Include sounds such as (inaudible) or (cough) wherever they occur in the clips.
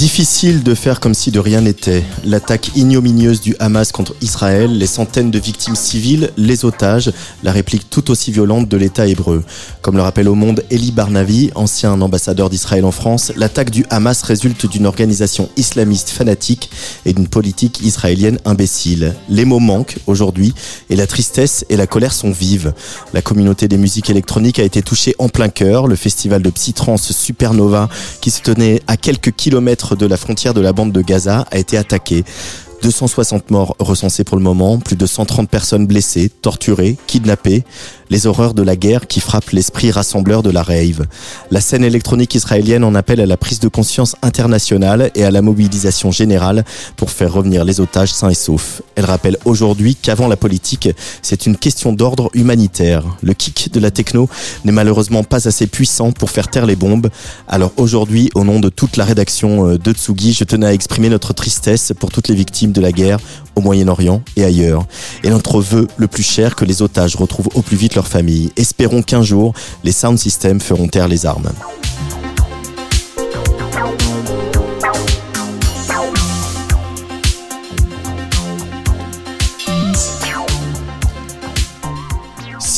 Difficile de faire comme si de rien n'était. L'attaque ignominieuse du Hamas contre Israël, les centaines de victimes civiles, les otages, la réplique tout aussi violente de l'État hébreu. Comme le rappelle au monde Eli Barnavi, ancien ambassadeur d'Israël en France, l'attaque du Hamas résulte d'une organisation islamiste fanatique et d'une politique israélienne imbécile. Les mots manquent aujourd'hui et la tristesse et la colère sont vives. La communauté des musiques électroniques a été touchée en plein cœur. Le festival de Psytrance Supernova, qui se tenait à quelques kilomètres de la frontière de la bande de Gaza a été attaqué. 260 morts recensés pour le moment, plus de 130 personnes blessées, torturées, kidnappées, les horreurs de la guerre qui frappent l'esprit rassembleur de la rave. La scène électronique israélienne en appelle à la prise de conscience internationale et à la mobilisation générale pour faire revenir les otages sains et saufs. Elle rappelle aujourd'hui qu'avant la politique, c'est une question d'ordre humanitaire. Le kick de la techno n'est malheureusement pas assez puissant pour faire taire les bombes. Alors aujourd'hui, au nom de toute la rédaction euh, de Tsugi, je tenais à exprimer notre tristesse pour toutes les victimes de la guerre au Moyen-Orient et ailleurs. Et notre vœu le plus cher que les otages retrouvent au plus vite leur famille. Espérons qu'un jour, les sound systems feront taire les armes.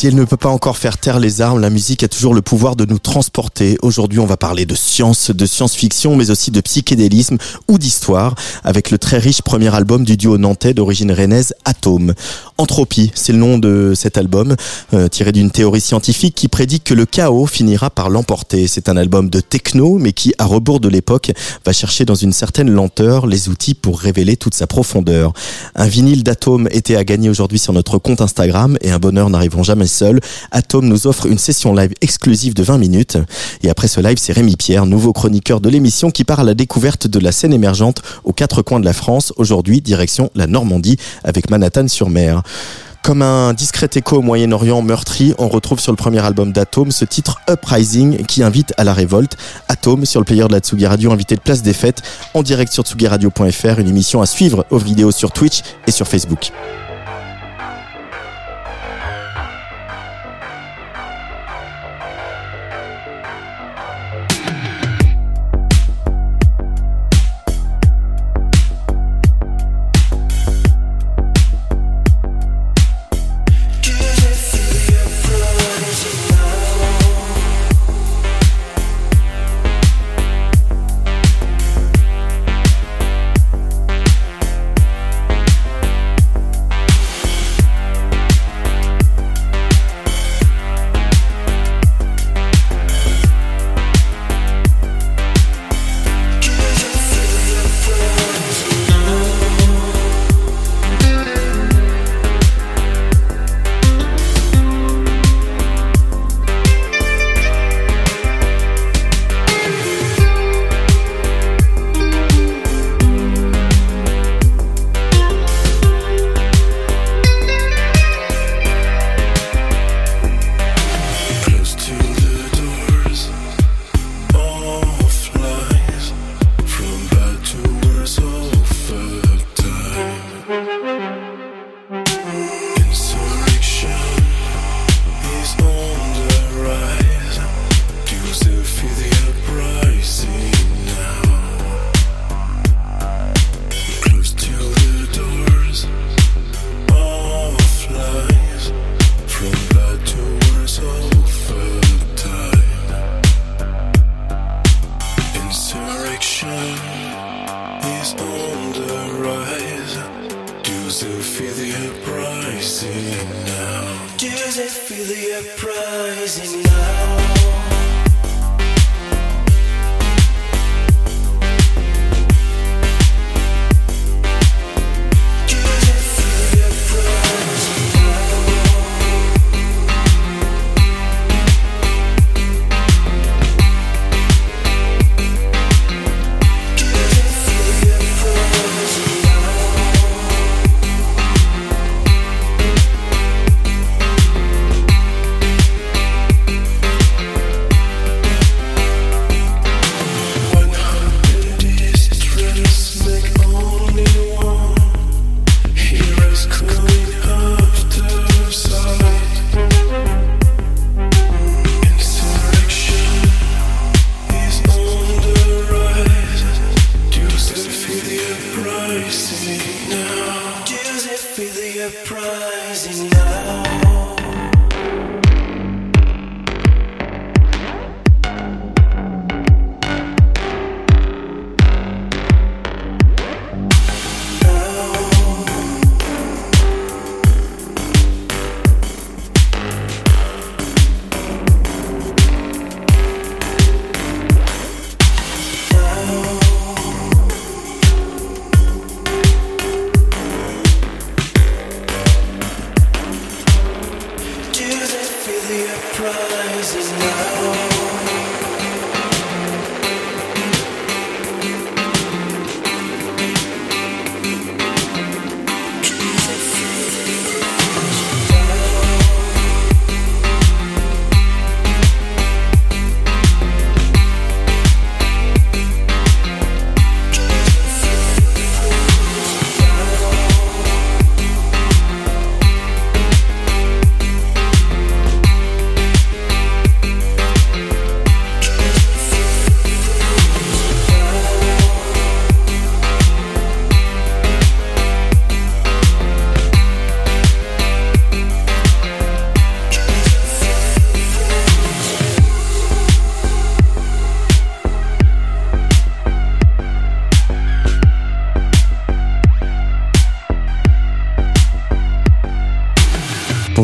Si elle ne peut pas encore faire taire les armes, la musique a toujours le pouvoir de nous transporter. Aujourd'hui, on va parler de science, de science-fiction, mais aussi de psychédélisme ou d'histoire, avec le très riche premier album du duo nantais d'origine rennaise Atome. Entropie, c'est le nom de cet album, euh, tiré d'une théorie scientifique qui prédit que le chaos finira par l'emporter. C'est un album de techno, mais qui, à rebours de l'époque, va chercher dans une certaine lenteur les outils pour révéler toute sa profondeur. Un vinyle d'Atome était à gagner aujourd'hui sur notre compte Instagram, et un bonheur n'arriveront jamais seul. Atom nous offre une session live exclusive de 20 minutes. Et après ce live, c'est Rémi Pierre, nouveau chroniqueur de l'émission, qui part à la découverte de la scène émergente aux quatre coins de la France. Aujourd'hui, direction la Normandie avec Manhattan-sur-Mer. Comme un discret écho au Moyen-Orient meurtri, on retrouve sur le premier album d'Atom ce titre Uprising qui invite à la révolte. Atom sur le player de la Tsugi Radio, invité de Place des Fêtes, en direct sur tsugiradio.fr, une émission à suivre aux vidéos sur Twitch et sur Facebook.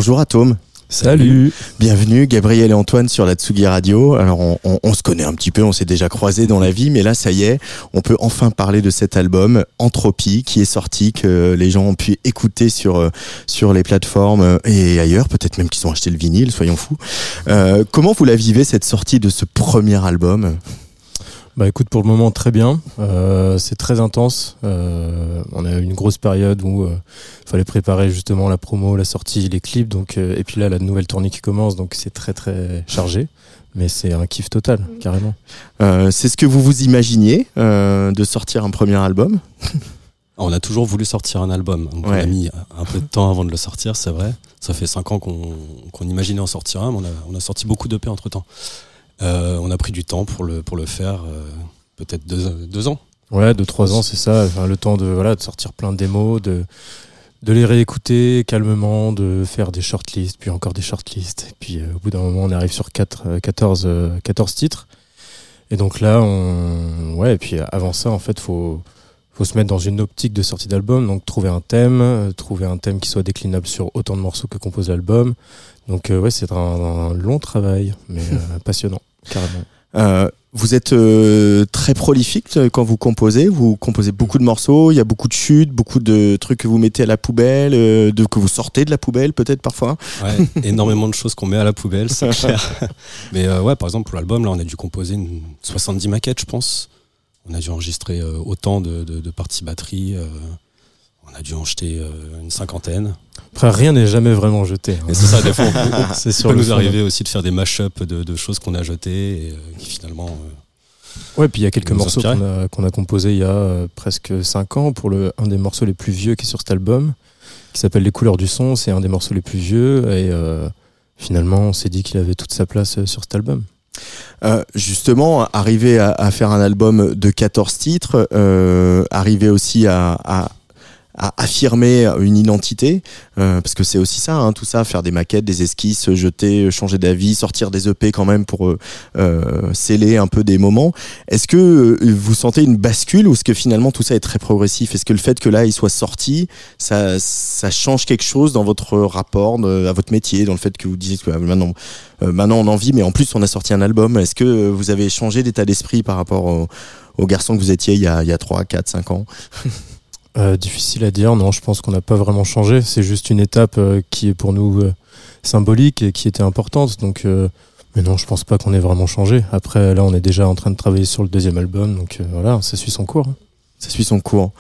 Bonjour Atome. Salut. Bienvenue Gabriel et Antoine sur la Tsugi Radio. Alors on, se connaît un petit peu, on s'est déjà croisés dans la vie, mais là ça y est, on peut enfin parler de cet album Entropie qui est sorti, que les gens ont pu écouter sur euh, sur les plateformes et ailleurs, peut-être même qu'ils ont acheté le vinyle, soyons fous. Euh, comment vous la vivez cette sortie de ce premier album? Bah écoute, pour le moment très bien. Euh, c'est très intense. Euh, on a eu une grosse période où il euh, fallait préparer justement la promo, la sortie, les clips. Donc et puis là la nouvelle tournée qui commence, donc c'est très très chargé. Mais c'est un kiff total, carrément. c'est ce que vous vous imaginiez de sortir un premier album? (laughs) On a toujours voulu sortir un album. On a mis un peu de temps avant de le sortir, c'est vrai. Ça fait cinq ans qu'on imaginait en sortir un, mais on a, on a sorti beaucoup d'EP entre temps. Euh, on a pris du temps pour le, pour le faire, euh, peut-être deux, ans. Ouais, deux, trois ans, c'est ça. le temps de, voilà, de sortir plein de démos, de, de les réécouter calmement, de faire des shortlists, puis encore des shortlists. Et puis euh, au bout d'un moment, on arrive sur 4, 14, 14 titres. Et donc là, on. Ouais, et puis avant ça, en fait, faut faut se mettre dans une optique de sortie d'album, donc trouver un thème, trouver un thème qui soit déclinable sur autant de morceaux que compose l'album. Donc ouais, c'est un, long travail, mais (laughs) passionnant. Carrément. Euh, vous êtes euh, très prolifique euh, quand vous composez. Vous composez beaucoup de morceaux. Il y a beaucoup de chutes, beaucoup de trucs que vous mettez à la poubelle, de, que vous sortez de la poubelle peut-être parfois. Ouais, (laughs) énormément de choses qu'on met à la poubelle, c'est (laughs) clair. Mais ouais, par exemple pour l'album, là, on a dû composer une 70 maquettes, je pense. On a dû enregistrer autant de, de parties batterie. On a dû en jeter euh, une cinquantaine. Après, rien n'est jamais vraiment jeté. Hein. C'est ça, des fois, (laughs) c'est peut nous arriver aussi de faire des mash-ups de, choses qu'on a jetées et euh, qui finalement. Euh, ouais, puis il y a quelques morceaux qu'on a, composés il y a presque 5 ans pour le, un des morceaux les plus vieux qui est sur cet album, qui s'appelle Les couleurs du son. C'est un des morceaux les plus vieux et finalement, on s'est dit qu'il avait toute sa place sur cet album. justement, arriver à, faire un album de 14 titres, arriver aussi à, à affirmer une identité, euh, parce que c'est aussi ça, hein, tout ça, faire des maquettes, des esquisses, jeter, changer d'avis, sortir des EP quand même pour euh, euh, sceller un peu des moments. Est-ce que vous sentez une bascule ou est-ce que finalement tout ça est très progressif? Est-ce que le fait que là il soit sorti, ça, ça change quelque chose dans votre rapport à votre métier, dans le fait que vous disiez que maintenant, maintenant on en vit, mais en plus on a sorti un album. Est-ce que vous avez changé d'état d'esprit par rapport au, au garçon que vous étiez il y a, il y a 3, 4, 5 ans? (laughs) Euh, difficile à dire, non, je pense qu'on n'a pas vraiment changé. C'est juste une étape euh, qui est pour nous euh, symbolique et qui était importante. Donc, mais non, je pense pas qu'on ait vraiment changé. Après, là, on est déjà en train de travailler sur le deuxième album, donc voilà, ça suit son cours. Hein. Ça suit son cours.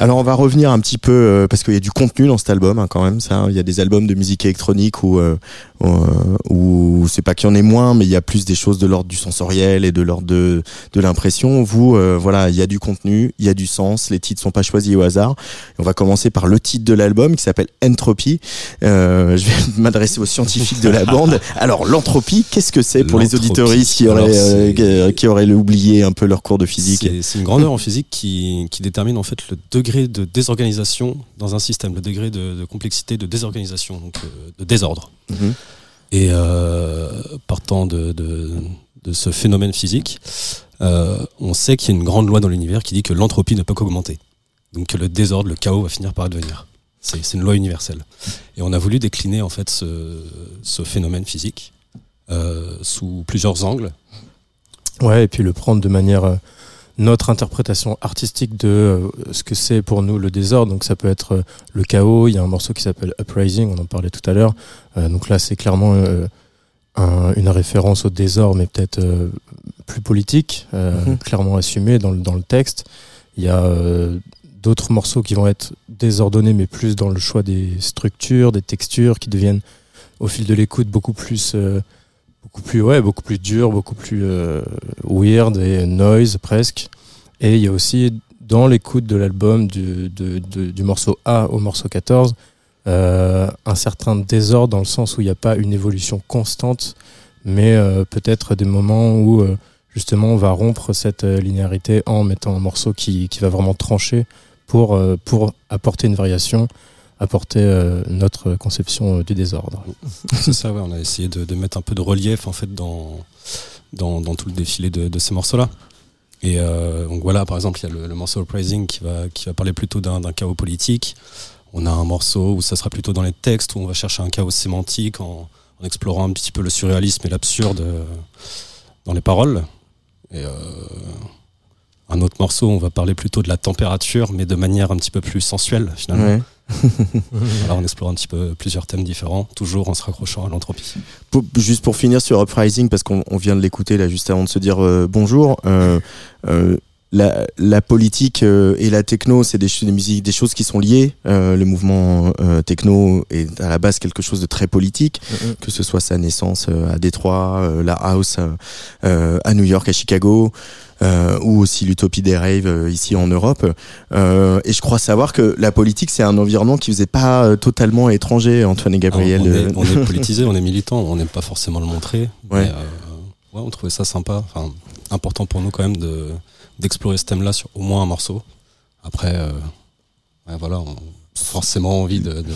Alors on va revenir un petit peu euh, parce qu'il y a du contenu dans cet album hein, quand même. Ça, il y a des albums de musique électronique où euh, où c'est pas qu'il y en ait moins, mais il y a plus des choses de l'ordre du sensoriel et de l'ordre de de l'impression. Vous, euh, voilà, il y a du contenu, il y a du sens. Les titres sont pas choisis au hasard. on va commencer par le titre de l'album qui s'appelle Entropy. je vais (laughs) m'adresser aux scientifiques de la bande. Alors l'entropie, qu'est-ce que c'est pour les auditoristes qui auraient qui auraient oublié un peu leur cours de physique? C'est une grandeur en physique qui qui, qui détermine en fait le degré de désorganisation dans un système, le degré de, complexité, de désorganisation, donc euh, de désordre. Mhm. Et euh, partant de, de, de, ce phénomène physique, euh, on sait qu'il y a une grande loi dans l'univers qui dit que l'entropie ne peut qu'augmenter. Donc que le désordre, le chaos va finir par advenir. C'est une loi universelle. Et on a voulu décliner en fait ce, ce phénomène physique euh, sous plusieurs angles. Ouais, et puis le prendre de manière notre interprétation artistique de euh, ce que c'est pour nous le désordre. Donc ça peut être euh, le chaos. Il y a un morceau qui s'appelle Uprising, on en parlait tout à l'heure. donc là, c'est clairement une référence au désordre, mais peut-être plus politique, mhm. clairement assumé dans le, dans le texte. Il y a d'autres morceaux qui vont être désordonnés, mais plus dans le choix des structures, des textures, qui deviennent au fil de l'écoute beaucoup plus beaucoup plus ouais beaucoup plus dur beaucoup plus euh, weird et noise presque. Et il y a aussi dans l'écoute de l'album du, du morceau A au morceau 14 euh, un certain désordre dans le sens où il n'y a pas une évolution constante mais euh, peut-être des moments où justement on va rompre cette linéarité en mettant un morceau qui, qui va vraiment trancher pour, pour apporter une variation apporter euh, notre conception euh, du désordre. (laughs) C'est ça, ouais, on a essayé de, de, mettre un peu de relief en fait dans, dans, dans tout le défilé de, de ces morceaux-là. Et euh, donc voilà, par exemple, il y a le, le, morceau Uprising qui va, qui va parler plutôt d'un chaos politique. On a un morceau où ça sera plutôt dans les textes, où on va chercher un chaos sémantique en, en explorant un petit peu le surréalisme et l'absurde dans les paroles. Et euh, un autre morceau, on va parler plutôt de la température, mais de manière un petit peu plus sensuelle finalement. Ouais. (laughs) Alors on explore un petit peu plusieurs thèmes différents, toujours en se raccrochant à l'entropie. Juste pour finir sur Uprising, parce qu'on vient de l'écouter là juste avant de se dire euh, bonjour. Euh, euh, la, la, politique euh, et la techno, c'est des, des musiques, des choses qui sont liées. Euh, le mouvement euh, techno est à la base quelque chose de très politique, mm-hmm. que ce soit sa naissance à Détroit, la house à New York, à Chicago. Euh, ou aussi l'utopie des raves euh, ici en Europe. Euh, et je crois savoir que la politique, c'est un environnement qui vous est pas totalement étranger, Antoine et Gabriel. on, est, (laughs) politisé, on est militant, on n'aime pas forcément le montrer. Ouais. ouais, on trouvait ça sympa, enfin important pour nous quand même de d'explorer ce thème-là sur au moins un morceau. Après, ouais, voilà, forcément envie de. de...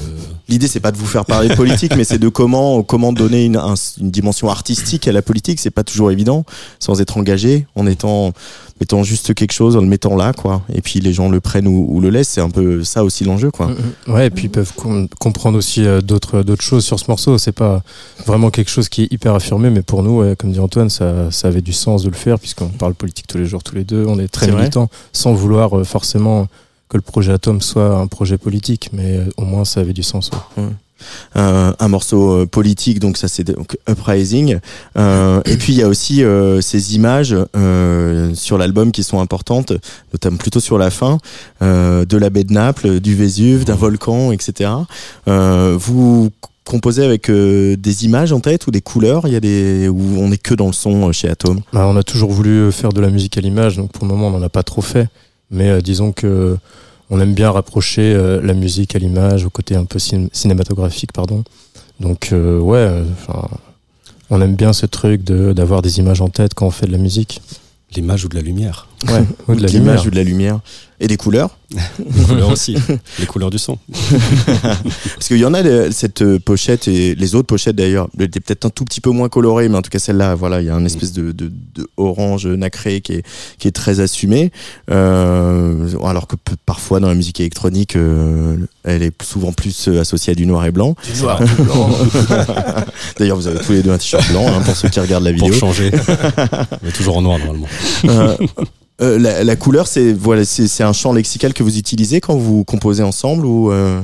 L'idée, c'est pas de vous faire parler de politique, mais c'est de comment comment donner une, une dimension artistique à la politique. C'est pas toujours évident, sans être engagé, en étant mettant juste quelque chose, en le mettant là, quoi. Et puis les gens le prennent ou, le laissent. C'est un peu ça aussi l'enjeu, quoi. Mm, mm. Ouais, et puis ils peuvent comprendre aussi euh, d'autres d'autres choses sur ce morceau. C'est pas vraiment quelque chose qui est hyper affirmé, mais pour nous, comme dit Antoine, ça, ça avait du sens de le faire puisqu'on parle politique tous les jours, tous les deux. On est très militants, sans vouloir euh, forcément que le projet Atom soit un projet politique, mais euh, au moins ça avait du sens. un morceau euh, politique, donc ça c'est donc Uprising. Euh, et puis il y a aussi ces images sur l'album qui sont importantes, notamment plutôt sur la fin, de la baie de Naples, du Vésuve, d'un volcan, etc. vous composez avec des images en tête ou des couleurs? Il y a des où on est que dans le son chez Atom? Bah, on a toujours voulu faire de la musique à l'image, donc pour le moment on n'en a pas trop fait. Mais euh, disons que on aime bien rapprocher euh, la musique à l'image, au côté un peu cinématographique, pardon. Donc euh, ouais, on aime bien ce truc d'avoir des images en tête quand on fait de la musique. L'image ou de la lumière. Ouais, (laughs) ou de la l'image ou de la lumière. Et des couleurs Les couleurs aussi, (laughs) les couleurs du son. (laughs) Parce qu'il y en a cette euh, pochette et les autres pochettes d'ailleurs, elles étaient peut-être un tout petit peu moins colorées, mais en tout cas celle-là, voilà, il y a une espèce de, de, de, orange nacré qui est, qui est très assumé. Euh, alors que parfois dans la musique électronique, euh, elle est souvent plus associée à du noir et blanc. Du noir et blanc. d'ailleurs, vous avez tous les deux un t-shirt blanc hein, pour ceux qui regardent la vidéo. Pour changer. Mais toujours en noir normalement. Euh, la, couleur, c'est voilà, c'est un champ lexical que vous utilisez quand vous composez ensemble ou euh?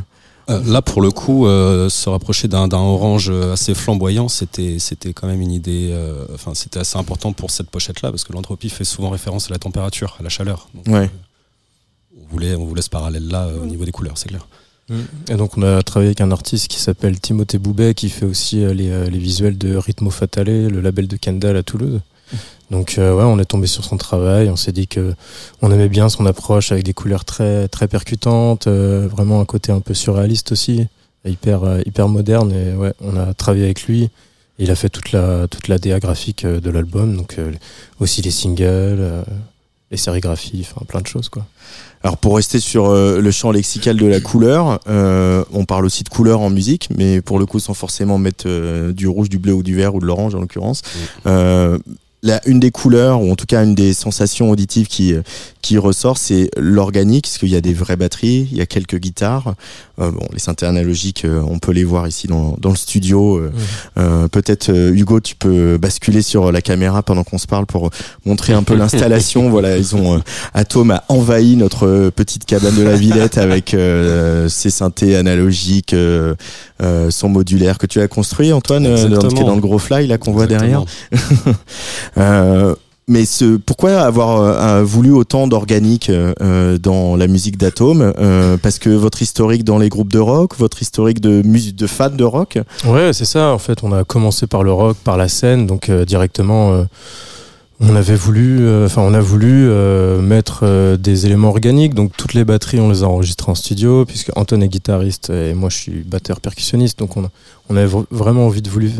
Euh, Là, pour le coup, se rapprocher d'un orange assez flamboyant, c'était c'était quand même une idée. Enfin, c'était assez important pour cette pochette-là parce que l'entropie fait souvent référence à la température, à la chaleur. ouais. on voulait on voulait ce parallèle-là au niveau des couleurs, c'est clair. Et donc on a travaillé avec un artiste qui s'appelle Timothée Boubet qui fait aussi les, les, visuels de Ritmo Fatale, le label de Kendall à Toulouse. Donc euh, ouais, on est tombé sur son travail, on s'est dit que on aimait bien son approche avec des couleurs très très percutantes, euh, vraiment un côté un peu surréaliste aussi, hyper euh, hyper moderne et ouais, on a travaillé avec lui. il a fait toute la toute la DA graphique de l'album, donc aussi les singles, les sérigraphies, enfin plein de choses quoi. Alors pour rester sur euh, le champ lexical de la couleur, euh, on parle aussi de couleur en musique, mais pour le coup sans forcément mettre euh, du rouge, du bleu ou du vert ou de l'orange en l'occurrence. Euh, la, une des couleurs, ou en tout cas une des sensations auditives qui, qui ressort, c'est l'organique, parce qu'il y a des vraies batteries, il y a quelques guitares. Euh, bon, les synthés analogiques, euh, on peut les voir ici dans, dans le studio. Euh, euh, Peut-être, Hugo, tu peux basculer sur la caméra pendant qu'on se parle pour montrer un peu (laughs) l'installation. voilà, ils ont Atom a envahi notre petite cabane de la Villette avec ses synthés analogiques, son modulaire que tu as construit, Antoine, dans, qui est dans le gros fly là qu'on voit derrière. (laughs) Euh, mais ce, pourquoi avoir euh, voulu autant d'organique euh, dans la musique d'Atome euh, Parce que votre historique dans les groupes de rock, votre historique de musique de fans de rock? Ouais, c'est ça. En fait, on a commencé par le rock, par la scène, donc directement on avait voulu, euh, enfin on a voulu euh, mettre euh, des éléments organiques, donc toutes les batteries on les a enregistrées en studio, puisque Anton est guitariste et moi je suis batteur percussionniste, donc on, on avait vraiment envie de voulu,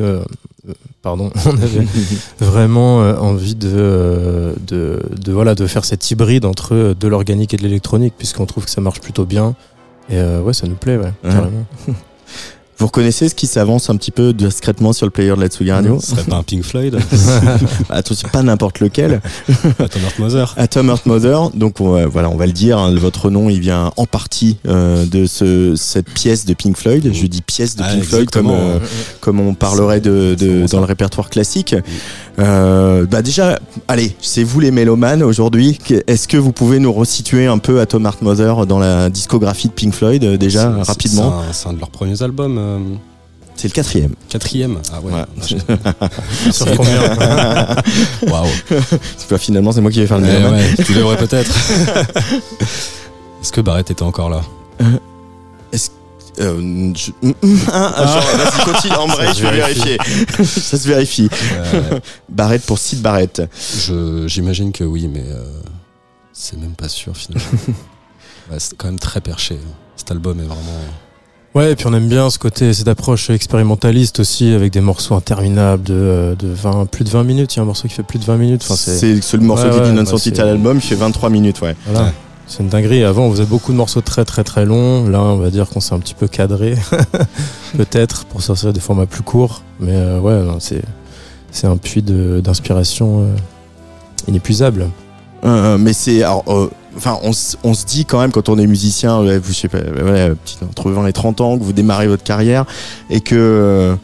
pardon, (laughs) on avait (laughs) vraiment envie de, de, de, voilà de faire cet hybride entre de l'organique et de l'électronique, puisqu'on trouve que ça marche plutôt bien. Et ouais, ça nous plaît, ouais, carrément. (laughs) Vous reconnaissez ce qui s'avance un petit peu discrètement sur le player de la Tsugi Radio Ce serait pas un Pink Floyd (laughs) Attention, pas n'importe lequel. Atom Heart Mother. Atom Heart Mother. Donc voilà, on va le dire. Hein, votre nom, il vient en partie euh, de ce, cette pièce de Pink Floyd. Je dis pièce de Ah, Pink Floyd comme euh, comme on parlerait de, de- dans le répertoire classique. Euh, bah déjà, allez, c'est vous les mélomanes aujourd'hui. Est-ce que vous pouvez nous resituer un peu Atom Heart Mother dans la discographie de Pink Floyd euh, déjà rapidement C'est un, de leurs premiers albums. euh, C'est le quatrième. quatrième. Ah ouais. Ouais. (laughs) Sur combien (laughs) Waouh. Finalement c'est moi qui vais faire le Mais mélomane. ouais, tu (laughs) devrais peut-être. Est-ce que Barrett était encore là? Euh, je- (laughs) Ah, genre, vas-y, continue, en vrai, Ça je vais vérifier. (laughs) Ça se vérifie. (laughs) Euh, Barrett pour Sid Barrett. je- J'imagine que oui, mais euh, c'est même pas sûr finalement. Ouais, c'est quand même très perché. hein. Cet album est vraiment. Ouais, et puis on aime bien ce côté, cette approche expérimentaliste aussi, avec des morceaux interminables de, euh, de 20, plus de 20 minutes. Il y a un morceau qui fait plus de 20 minutes. Enfin, c'est, C'est ce morceau Ouais, qui dit ouais, non bah, sorti c'est- à l'album, il fait 23 minutes, ouais. voilà. C'est une dinguerie. Avant, on faisait beaucoup de morceaux très très très longs. Là, on va dire qu'on s'est un petit peu cadré, (laughs) peut-être, pour sortir des formats plus courts. Mais euh, ouais, c'est c'est un puits d'inspiration euh, inépuisable. Euh, mais c'est enfin, on, se dit quand même quand on est musicien, vous je entre 20 et 30 ans, que vous démarrez votre carrière et que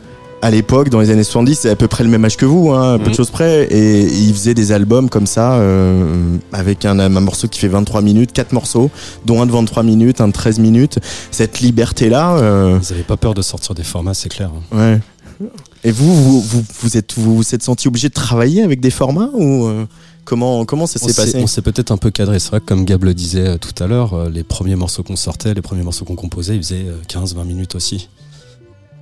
à l'époque, dans les années 70, c'est à peu près le même âge que vous, hein, à peu de Mhm. choses près, et ils faisaient des albums comme ça, euh, avec un, un morceau qui fait 23 minutes, quatre morceaux, dont un de 23 minutes, un de 13 minutes. Cette liberté-là, euh, Ils avaient pas peur de sortir des formats, c'est clair. hein. ouais. Et vous, vous, vous, vous êtes, vous vous êtes senti obligé de travailler avec des formats ou euh, comment, comment ça s'est passé? on s'est peut-être un peu cadré. C'est vrai que comme Gab le disait tout à l'heure, les premiers morceaux qu'on sortait, les premiers morceaux qu'on composait, ils faisaient 15-20 minutes aussi.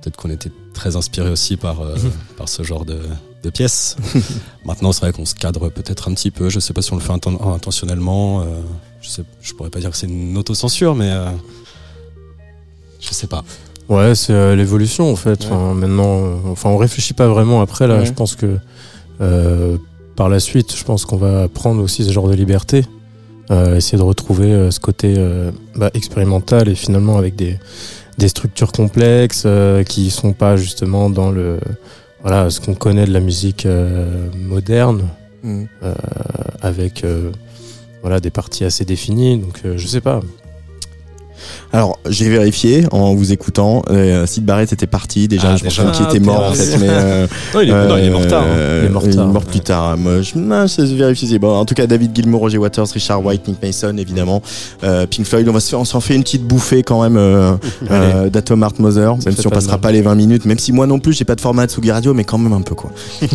Peut-être qu'on était très inspiré aussi par, euh, par ce genre de, de pièces. (laughs) Maintenant, c'est vrai qu'on se cadre peut-être un petit peu. Je sais pas si on le fait inten- intentionnellement. euh, je, sais, je pourrais pas dire que c'est une autocensure, mais euh, je sais pas. Ouais, c'est euh, l'évolution en fait. Ouais. Enfin, maintenant, enfin, on réfléchit pas vraiment après. Là, Ouais. je pense que par la suite, je pense qu'on va prendre aussi ce genre de liberté, essayer de retrouver ce côté bah, expérimental et finalement avec des des structures complexes euh, qui sont pas justement dans le voilà ce qu'on connaît de la musique euh, moderne Mhm. avec euh, voilà des parties assez définies. Donc euh, je sais pas. Alors, j'ai vérifié en vous écoutant. Euh, Sid Barrett était parti déjà. Ah, je pense qu'il était Ah, mort en fait. Mais euh, (laughs) Non, il est, non, il est mort tard. hein. euh, Il est mort tard. mort plus tard. Moi, je, non, je vérifie. Bon, en tout cas, David Gilmour, Roger Waters, Richard White, Nick Mason, évidemment. Pink Floyd. On va se on s'en fait une petite bouffée quand même (laughs) d'Atom Heart Mother, même si on passera mal. pas les 20 minutes. Même si moi non plus, j'ai pas de format de Sugi Radio, mais quand même un peu quoi. (laughs)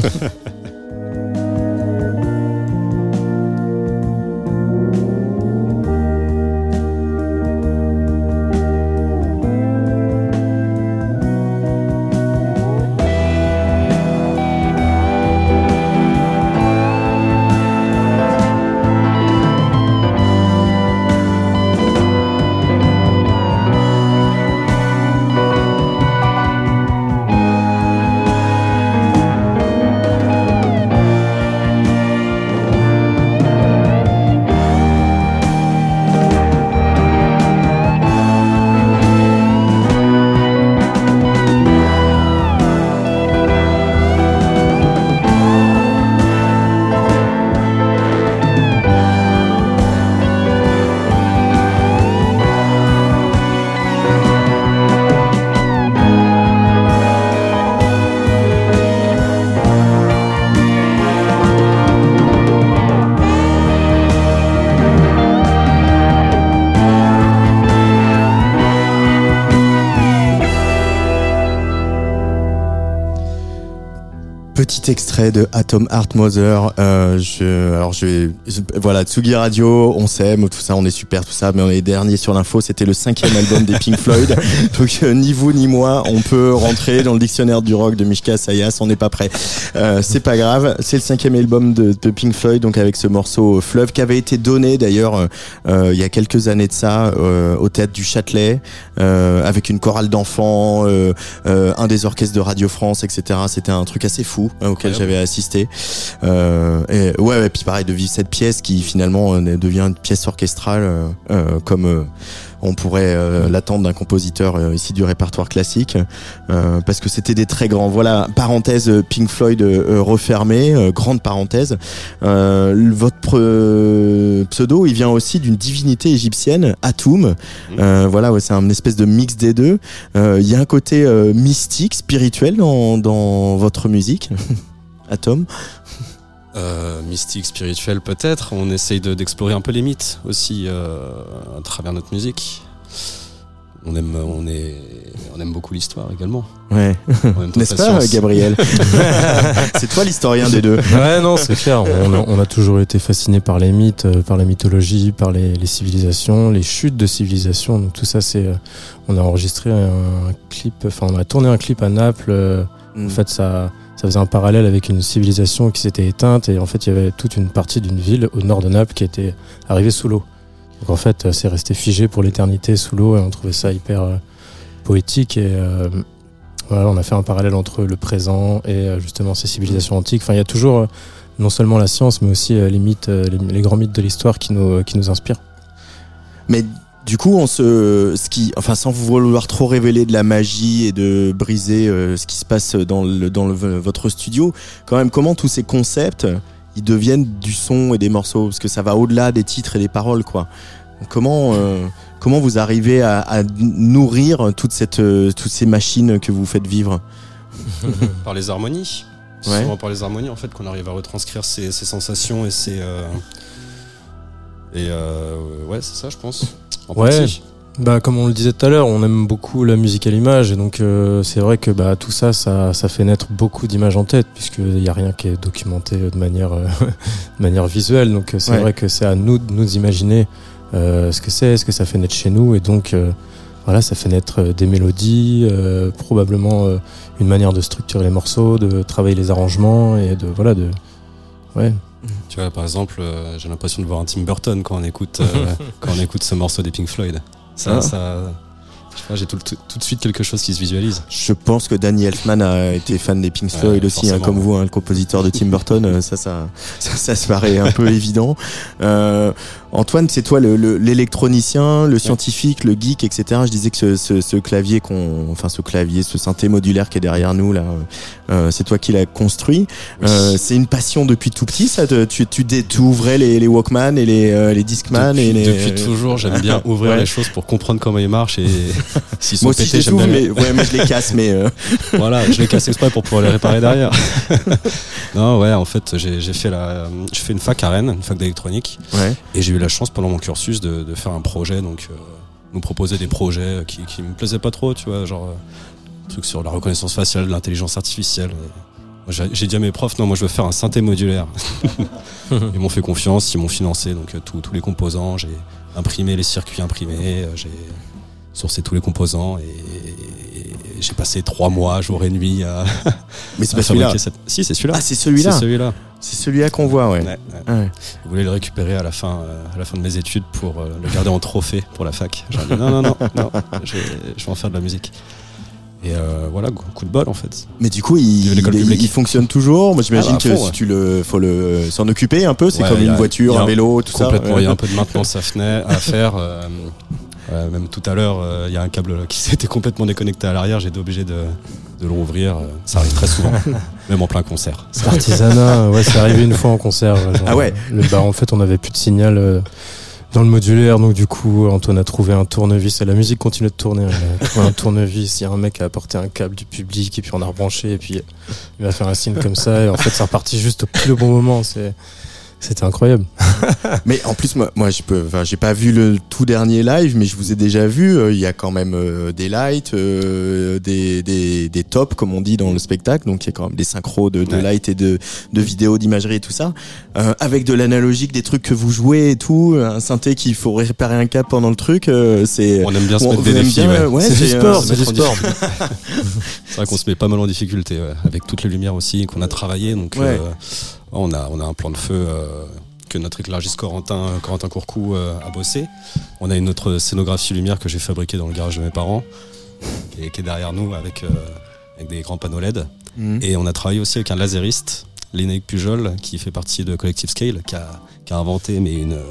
Petit extrait de Atom Heart Mother. Euh, je, alors je, voilà, Tsugi Radio, on s'aime, tout ça, on est super, tout ça, mais on est dernier sur l'info. C'était le cinquième album des Pink Floyd. (laughs) Donc euh, ni vous ni moi, on peut rentrer dans le dictionnaire du rock de Mishka Sayas. On n'est pas prêt. Euh, c'est pas grave. C'est le cinquième album de, de, Pink Floyd, donc avec ce morceau Fleuve qui avait été donné d'ailleurs euh, il y a quelques années de ça euh, au théâtre du Châtelet avec une chorale d'enfants, un des orchestres de Radio France, etc. C'était un truc assez fou auquel j'avais assisté. Euh, et ouais, puis pareil de vivre cette pièce qui finalement euh, devient une pièce orchestrale euh, euh comme euh, on pourrait l'attendre d'un compositeur ici du répertoire classique, parce que c'était des très grands. Voilà, parenthèse Pink Floyd refermée, grande parenthèse. votre pseudo, il vient aussi d'une divinité égyptienne, Atum. Mmh. voilà, ouais, c'est un espèce de mix des deux. Il y a un côté mystique, spirituel dans, dans votre musique? (laughs) Atom euh, mystique, spirituel peut-être. On essaye d'explorer un peu les mythes aussi euh, à travers notre musique. On aime, on est, on aime beaucoup l'histoire également. Ouais. N'est-ce pas, Gabriel (laughs) C'est toi l'historien des deux. Ouais, non, c'est clair. On a, toujours été fasciné par les mythes, euh, par la mythologie, par les, civilisations, les chutes de civilisations. Donc tout ça, c'est. On a enregistré un clip, enfin, on a tourné un clip à Naples. En mm. fait, ça ça faisait un parallèle avec une civilisation qui s'était éteinte et en fait il y avait toute une partie d'une ville au nord de Naples qui était arrivée sous l'eau. Donc en fait c'est resté figé pour l'éternité sous l'eau et on trouvait ça hyper euh, poétique et euh, voilà, on a fait un parallèle entre le présent et euh, justement ces civilisations antiques. Enfin il y a toujours non seulement la science mais aussi les mythes, les, les, grands mythes de l'histoire qui nous, qui nous inspirent. Mais du coup, on se, ce qui, enfin, sans vouloir trop révéler de la magie et de briser euh, ce qui se passe dans, le, dans votre studio, quand même, comment tous ces concepts, ils deviennent du son et des morceaux, parce que ça va au-delà des titres et des paroles, quoi. Comment, euh, comment vous arrivez à, à nourrir toute cette, euh, toutes ces machines que vous faites vivre? (laughs) Par les harmonies. C'est souvent par les harmonies, en fait, qu'on arrive à retranscrire ces, ces sensations et ces et ouais, c'est ça, je pense ouais. Bah, comme on le disait tout à l'heure, on aime beaucoup la musique à l'image et donc euh, c'est vrai que bah, tout ça, ça, ça fait naître beaucoup d'images en tête puisqu'il n'y a rien qui est documenté de manière, euh, (laughs) de manière visuelle. Donc c'est vrai que c'est à nous de nous imaginer euh, ce que c'est, ce que ça fait naître chez nous et donc voilà, ça fait naître des mélodies, probablement une manière de structurer les morceaux, de travailler les arrangements et de voilà de ouais tu vois, par exemple, euh, j'ai l'impression de voir un Tim Burton quand on écoute, euh, (laughs) quand on écoute ce morceau des Pink Floyd. Ça, ah. ça, j'ai tout, de suite quelque chose qui se visualise. Je pense que Danny Elfman a été fan des Pink Floyd aussi, hein, comme vous, hein, le compositeur de Tim Burton. Euh, ça, ça, (laughs) ça, ça, se paraît un peu (laughs) évident. Euh, Antoine, c'est toi l'électronicien, le, le, scientifique, le geek, etc. Je disais que ce, ce, ce clavier, qu'on, enfin ce clavier, ce synthé modulaire qui est derrière nous là, euh, c'est toi qui l'as construit. Euh, c'est une passion depuis tout petit, ça. tu, tu, tu ouvrais les, les Walkman et les, euh, les Discman depuis, et les. Depuis toujours, j'aime bien (laughs) ouvrir les choses pour comprendre comment ils marchent et (laughs) s'ils sont Moi aussi, pétés, j'aime bien. Mais, ouais, mais je les (laughs) casse, mais. Euh. voilà, je les casse exprès pour pouvoir les réparer derrière. non, ouais, en fait, j'ai fait la, j'ai fait une fac à Rennes, une fac d'électronique, ouais. et j'ai eu la chance pendant mon cursus de, de faire un projet, donc euh, nous proposer des projets qui, qui me plaisaient pas trop, tu vois, genre euh, truc sur la reconnaissance faciale, l'intelligence artificielle. J'ai dit à mes profs, non, moi je veux faire un synthé modulaire. (laughs) ils m'ont fait confiance, ils m'ont financé donc euh, tous les composants, j'ai imprimé les circuits imprimés, j'ai sourcé tous les composants et, j'ai passé trois mois, jour et nuit à. Mais c'est (laughs) pas celui-là. Cette... Si, c'est celui-là. Ah, c'est celui-là. C'est celui-là. C'est celui-là qu'on voit, ouais. ouais, ouais. Vous voulez le récupérer à la fin, euh, à la fin de mes études pour euh, le garder en trophée pour la fac. J'ai dit non, non, non, non, je vais, je vais en faire de la musique. Et euh, voilà, coup de bol en fait. Mais du coup, il, il, il fonctionne toujours. Moi, j'imagine ah bah, que fond, si tu le, faut le s'en occuper un peu. C'est comme une voiture, un, vélo, tout ça. Complètement. Il y a un peu de maintenance à, à (laughs) faire. Euh, euh, même tout à l'heure, euh, il y a un câble qui s'était complètement déconnecté à l'arrière. J'ai été obligé de, de, le rouvrir. Euh, ça arrive très souvent, (laughs) même en plein concert. Artisanat, ouais, c'est arrivé une fois en concert. Genre, ah ouais. Le, bah, en fait, on avait plus de signal dans le modulaire, donc du coup, Antoine a trouvé un tournevis et la musique continue de tourner. On a trouvé un tournevis, il y a un mec qui a apporté un câble du public et puis on a rebranché et puis il va faire un signe comme ça et en fait, c'est reparti juste au plus le bon moment. C'est C'était incroyable. (laughs) mais en plus, moi, moi je peux, enfin, j'ai pas vu le tout dernier live, mais je vous ai déjà vu. euh, Il y a quand même euh, des lights, euh, des, des, des tops, comme on dit dans le spectacle. Donc, il y a quand même des synchros de, de Ouais. light et de, de vidéos, d'imagerie et tout ça. Euh, avec de l'analogique, des trucs que vous jouez et tout. Un synthé qu'il faut réparer un câble pendant le truc. euh, c'est. On aime bien se on- mettre vous des défis. bien, ouais. ouais, c'est du sport, se c'est mettre sport. (laughs) C'est vrai qu'on se met pas mal en difficulté ouais, avec toutes les lumières aussi qu'on a travaillé. Donc Ouais. euh, on a on a un plan de feu euh, que notre éclairagiste Corentin Corentin Courcou euh, a bossé. On a une autre scénographie lumière que j'ai fabriquée dans le garage de mes parents qui est, qui est derrière nous avec euh, avec des grands panneaux LED. Mhm. Et on a travaillé aussi avec un laseriste, Lénaïque Pujol, qui fait partie de Collective Scale, qui a, qui a inventé mais une euh,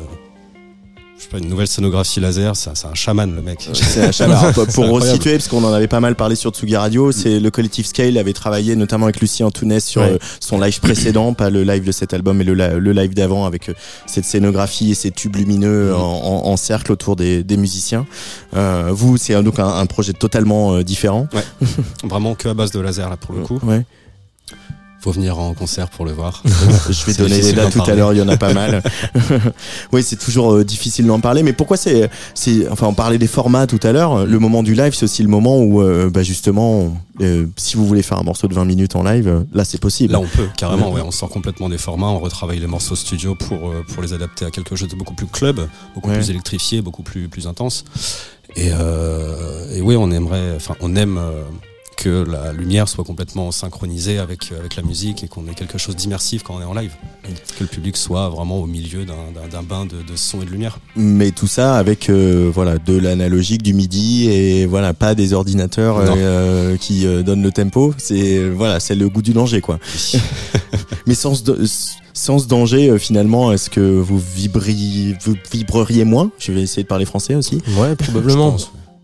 je sais pas, une nouvelle scénographie laser. C'est un, chaman le mec. C'est un chaman. Alors, (laughs) pour resituer, parce qu'on en avait pas mal parlé sur Tsugi Radio, c'est le collectif Scale avait travaillé notamment avec Lucie Antounès sur Ouais. euh, son live précédent, pas le live de cet album, mais le, le live d'avant avec euh, cette scénographie et ces tubes lumineux Mhm. en, en- en cercle autour des, des musiciens. Euh, vous, c'est donc un, un projet totalement euh, différent. (laughs) Vraiment que à base de laser là pour le coup. Ouais. Faut venir en concert pour le voir. (laughs) Je vais donner les dates tout à l'heure, il y en a pas mal. (laughs) (laughs) oui, c'est toujours euh, difficile d'en parler, mais pourquoi c'est, enfin, on parlait des formats tout à l'heure. Le moment du live, c'est aussi le moment où, euh, bah, justement, euh, si vous voulez faire un morceau de 20 minutes en live, là, c'est possible. Là, on peut carrément. Ouais, on sort complètement des formats. On retravaille les morceaux studio pour pour les adapter à quelque chose de beaucoup plus club, beaucoup Ouais. plus électrifié, beaucoup plus plus intense. Et euh, et oui, on aimerait. Enfin, on aime. Euh, que la lumière soit complètement synchronisée avec, avec la musique et qu'on ait quelque chose d'immersif quand on est en live. Que le public soit vraiment au milieu d'un- bain de, de son et de lumière. mais tout ça avec euh, voilà de l'analogique du midi et voilà pas des ordinateurs euh, qui euh, donnent le tempo. C'est voilà c'est le goût du danger quoi. (laughs) Mais sans ce, sans ce danger euh, finalement est-ce que vous vibriez vous vibreriez moins? Je vais essayer de parler français aussi. Ouais, probablement.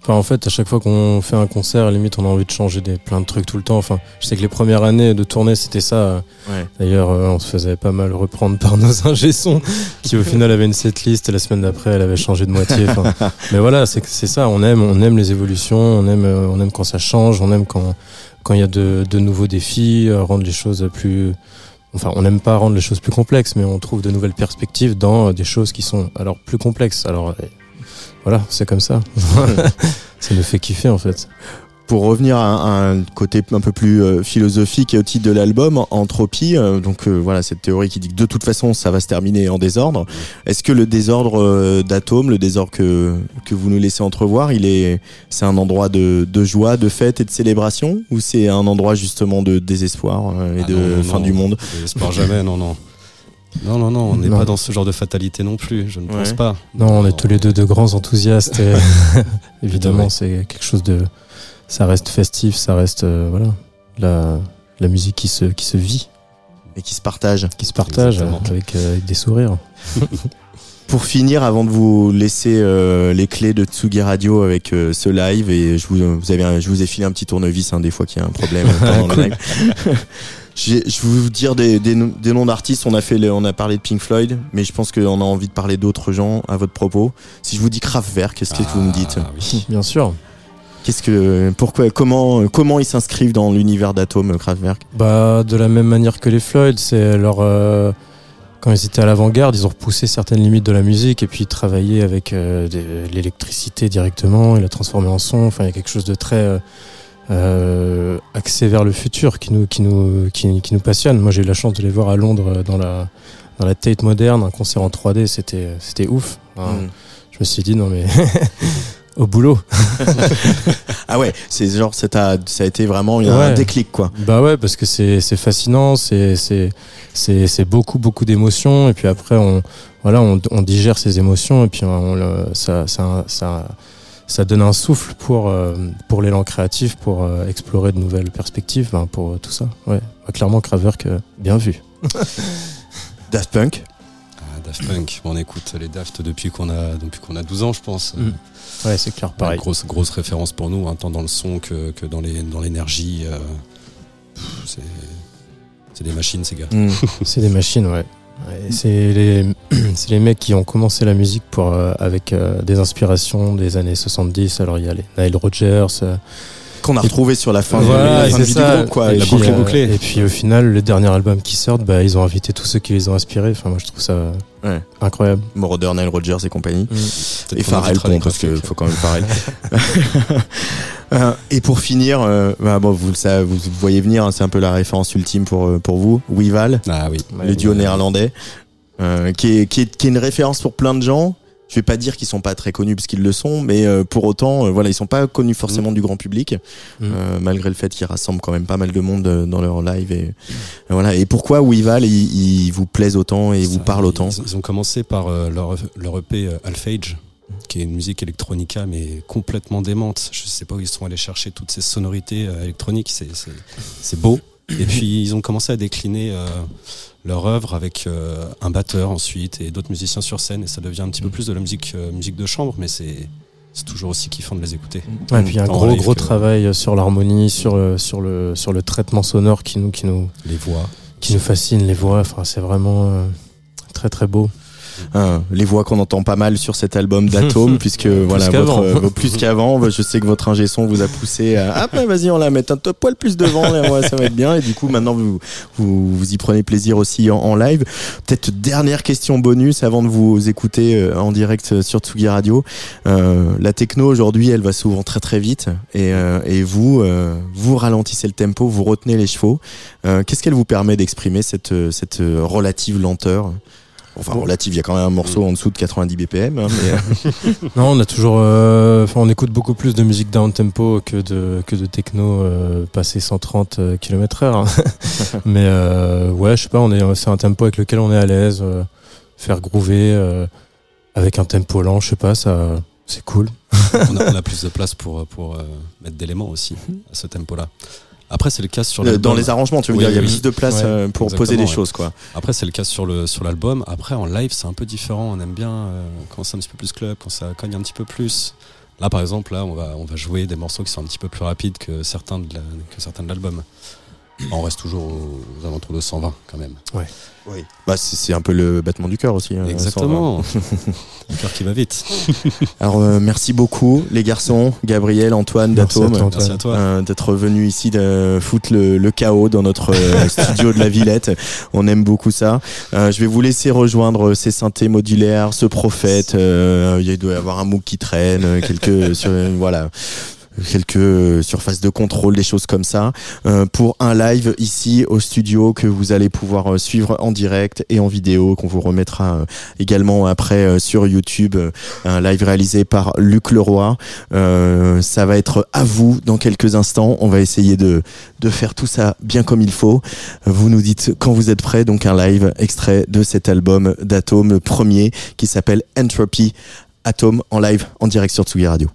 Enfin, en fait, à chaque fois qu'on fait un concert, limite, on a envie de changer des, plein de trucs tout le temps. Enfin, je sais que les premières années de tournée, c'était ça. ouais D'ailleurs, euh, on se faisait pas mal reprendre par (laughs) nos ingé-sons, qui au final avaient une setlist et la semaine d'après, elle avait changé de moitié. Enfin, (laughs) mais voilà, c'est ça. On aime, on aime les évolutions, on aime, euh, on aime quand ça change, on aime quand quand il y a de, de nouveaux défis, euh, rendre les choses plus. Enfin, on n'aime pas rendre les choses plus complexes, mais on trouve de nouvelles perspectives dans des choses qui sont alors plus complexes. Alors voilà, c'est comme ça. (laughs) ça nous fait kiffer en fait. pour revenir à, un côté un peu plus euh, philosophique et au titre de l'album, Entropie, euh, donc euh, voilà cette théorie qui dit que de toute façon ça va se terminer en désordre. Est-ce que le désordre d'atomes, le désordre que, que vous nous laissez entrevoir, il est c'est un endroit de, de joie, de fête et de célébration? Ou c'est un endroit justement de désespoir et Ah de non, non, fin non. du monde? J'espère jamais, non, non. Non, non, non, on n'est pas dans ce genre de fatalité non plus, je ne pense pas. Non, on est tous les deux de grands enthousiastes. Et (laughs) évidemment, c'est quelque chose de. Ça reste festif, ça reste euh, voilà la, la musique qui se qui se vit, et qui se partagent qui se partage Exactement. avec, euh, avec des sourires. (laughs) Pour finir, avant de vous laisser euh, les clés de Tsugi Radio avec euh, ce live, et je vous, vous avez un- je vous ai filé un petit tournevis hein, des fois qu'il y a un problème (laughs) pendant le live. Je vais vous dire des, des, noms- des noms d'artistes. On a fait, le- on a parlé de Pink Floyd, mais je pense qu'on a envie de parler d'autres gens à votre propos. Si je vous dis Kraftwerk, qu'est-ce que vous me dites Ah, oui. (laughs) Bien sûr. Qu'est-ce que, pourquoi, comment, comment ils s'inscrivent dans l'univers d'Atome, Kraftwerk Bah, de la même manière que les Floyd, c'est leur. euh, quand ils étaient à l'avant-garde, ils ont repoussé certaines limites de la musique et puis ils travaillaient avec euh, l'électricité directement et la transformer en son. Enfin, il y a quelque chose de très euh, euh, axé vers le futur qui nous, qui, nous, qui, qui nous passionne. Moi, j'ai eu la chance de les voir à Londres euh, dans la, dans la Tate moderne, un concert en 3D, c'était c'était ouf. Enfin, Mm. Je me suis dit, non mais. (laughs) Au boulot. (laughs) Ah ouais, c'est genre, ça, t'a- ça a été vraiment un déclic, quoi. Bah ouais, parce que c'est c'est fascinant, c'est c'est c'est c'est beaucoup beaucoup d'émotions et puis après on voilà on, on digère ces émotions et puis on, ça ça ça ça donne un souffle pour euh, pour l'élan créatif pour euh, explorer de nouvelles perspectives ben, pour euh, tout ça. Ouais, Bah, clairement Kraftwerk euh, bien vu. (laughs) Daft Punk. Ah, Daft Punk, on écoute les Daft depuis qu'on a, depuis qu'on a 12 ans, je pense. Mm. Ouais, c'est clair, pareil. Ouais, grosse, grosse référence pour nous, hein, tant dans le son que, que dans les- dans l'énergie. euh, c'est des machines, ces gars. Mm. (laughs) C'est des machines, ouais. Ouais, c'est les, (clears throat) c'est les mecs qui ont commencé la musique pour, euh, avec euh, des inspirations des années 70. Alors il y a les Nile Rodgers, euh, Qu'on a retrouvé sur la fin, Voilà, de, la fin ça. groupe, quoi. Et La puis, boucle est euh, bouclée. Et puis au final, le dernier album qui sort, bah, ils ont invité tous ceux qui les ont inspirés. Enfin, moi, je trouve ça Ouais. incroyable. Moroder, Nile Rodgers et compagnie. Peut-être Et Pharrell, bon, parce qu'il faut quand même Pharrell. (laughs) Euh, et pour finir, euh, bah, bon, vous, le savez, vous vous voyez venir, hein, c'est un peu la référence ultime pour, euh, pour vous. Weval, Ah oui. le duo néerlandais, euh, qui, est, qui, est, qui est une référence pour plein de gens. Je vais pas dire qu'ils sont pas très connus parce qu'ils le sont, mais euh, pour autant, euh, voilà, ils sont pas connus forcément du grand public, Mm. euh, malgré le fait qu'ils rassemblent quand même pas mal de monde euh, dans leur live. Et, et voilà. Et pourquoi Weval, il, il vous plaise autant et vous Ça, parle autant? ils, ils ont commencé par euh, leur, leur EP euh, Alphage, qui est une musique électronica mais complètement démente. Je sais pas où ils sont allés chercher toutes ces sonorités euh, électroniques. C'est- beau. Et puis ils ont commencé à décliner euh, leur œuvre avec euh, un batteur ensuite et d'autres musiciens sur scène. Et ça devient un petit peu plus de la musique, euh, musique de chambre, mais c'est c'est toujours aussi kiffant de les écouter. Ouais, et puis un gros gros que- travail sur l'harmonie, sur le, sur le sur le traitement sonore qui nous qui nous Les voix. qui nous fascine, les voix. Enfin, c'est vraiment très très beau. Hein, les voix qu'on entend pas mal sur cet album d'Atome, (laughs) puisque voilà, qu'avant. votre, euh, plus qu'avant, bah, je sais que votre ingé son vous a poussé à ah bah, vas-y on la met un peu poil plus devant, là, ouais, ça va être bien. Et du coup maintenant vous vous, vous y prenez plaisir aussi en, en live. Peut-être dernière question bonus avant de vous écouter euh, en direct sur Tsugi Radio. Euh, la techno aujourd'hui, elle va souvent très très vite, et, euh, et vous euh, vous ralentissez le tempo, vous retenez les chevaux. Euh, Qu'est-ce qu'elle vous permet d'exprimer cette cette relative lenteur? Enfin, relative, il y a quand même un morceau en dessous de 90 BPM, hein, mais euh, (laughs) Non, on a toujours, euh, enfin, on écoute beaucoup plus de musique down tempo que de que de techno euh, passé 130 km/h. hein. Mais euh, ouais, je sais pas, on est, c'est un tempo avec lequel on est à l'aise. euh, faire groover euh, avec un tempo lent, je sais pas, ça, c'est cool. on, a, on a (laughs) plus de place pour, pour euh, mettre d'éléments aussi à ce tempo-là. Après, c'est le cas sur euh, l'album. dans les arrangements, tu veux Oui, dire, il y a oui. plus de place Ouais, euh, pour poser des ouais. choses, quoi. Après, c'est le cas sur le sur l'album. Après, en live, c'est un peu différent. On aime bien euh, quand c'est un petit peu plus club, quand ça cogne un petit peu plus. Là, par exemple, là, on va on va jouer des morceaux qui sont un petit peu plus rapides que certains de la- que certains de l'album. On reste toujours aux, alentours de 120 quand même. Oui. Bah, c'est c'est un peu le battement du cœur aussi. hein, Exactement. le (laughs) (laughs) cœur qui va vite. (laughs) Alors, euh, merci beaucoup, les garçons, Gabriel, Antoine, Datome. toi, Merci à toi. euh, d'être venu ici de foutre le, le chaos dans notre euh, studio de la Villette. On aime beaucoup ça. Euh, je vais vous laisser rejoindre ces synthés modulaires, ce prophète. euh, il doit y avoir un MOOC qui traîne, euh, quelques sur, euh, voilà quelques euh, surfaces de contrôle, des choses comme ça, euh, pour un live ici au studio que vous allez pouvoir euh, suivre en direct et en vidéo, qu'on vous remettra euh, également après euh, sur YouTube, un live réalisé par Luc Leroy. Ça va être à vous dans quelques instants. On va essayer de, de faire tout ça bien comme il faut. Vous nous dites quand vous êtes prêts, donc un live extrait de cet album d'Atome premier qui s'appelle Entropy. Atome en live en direct sur Tsugi Radio.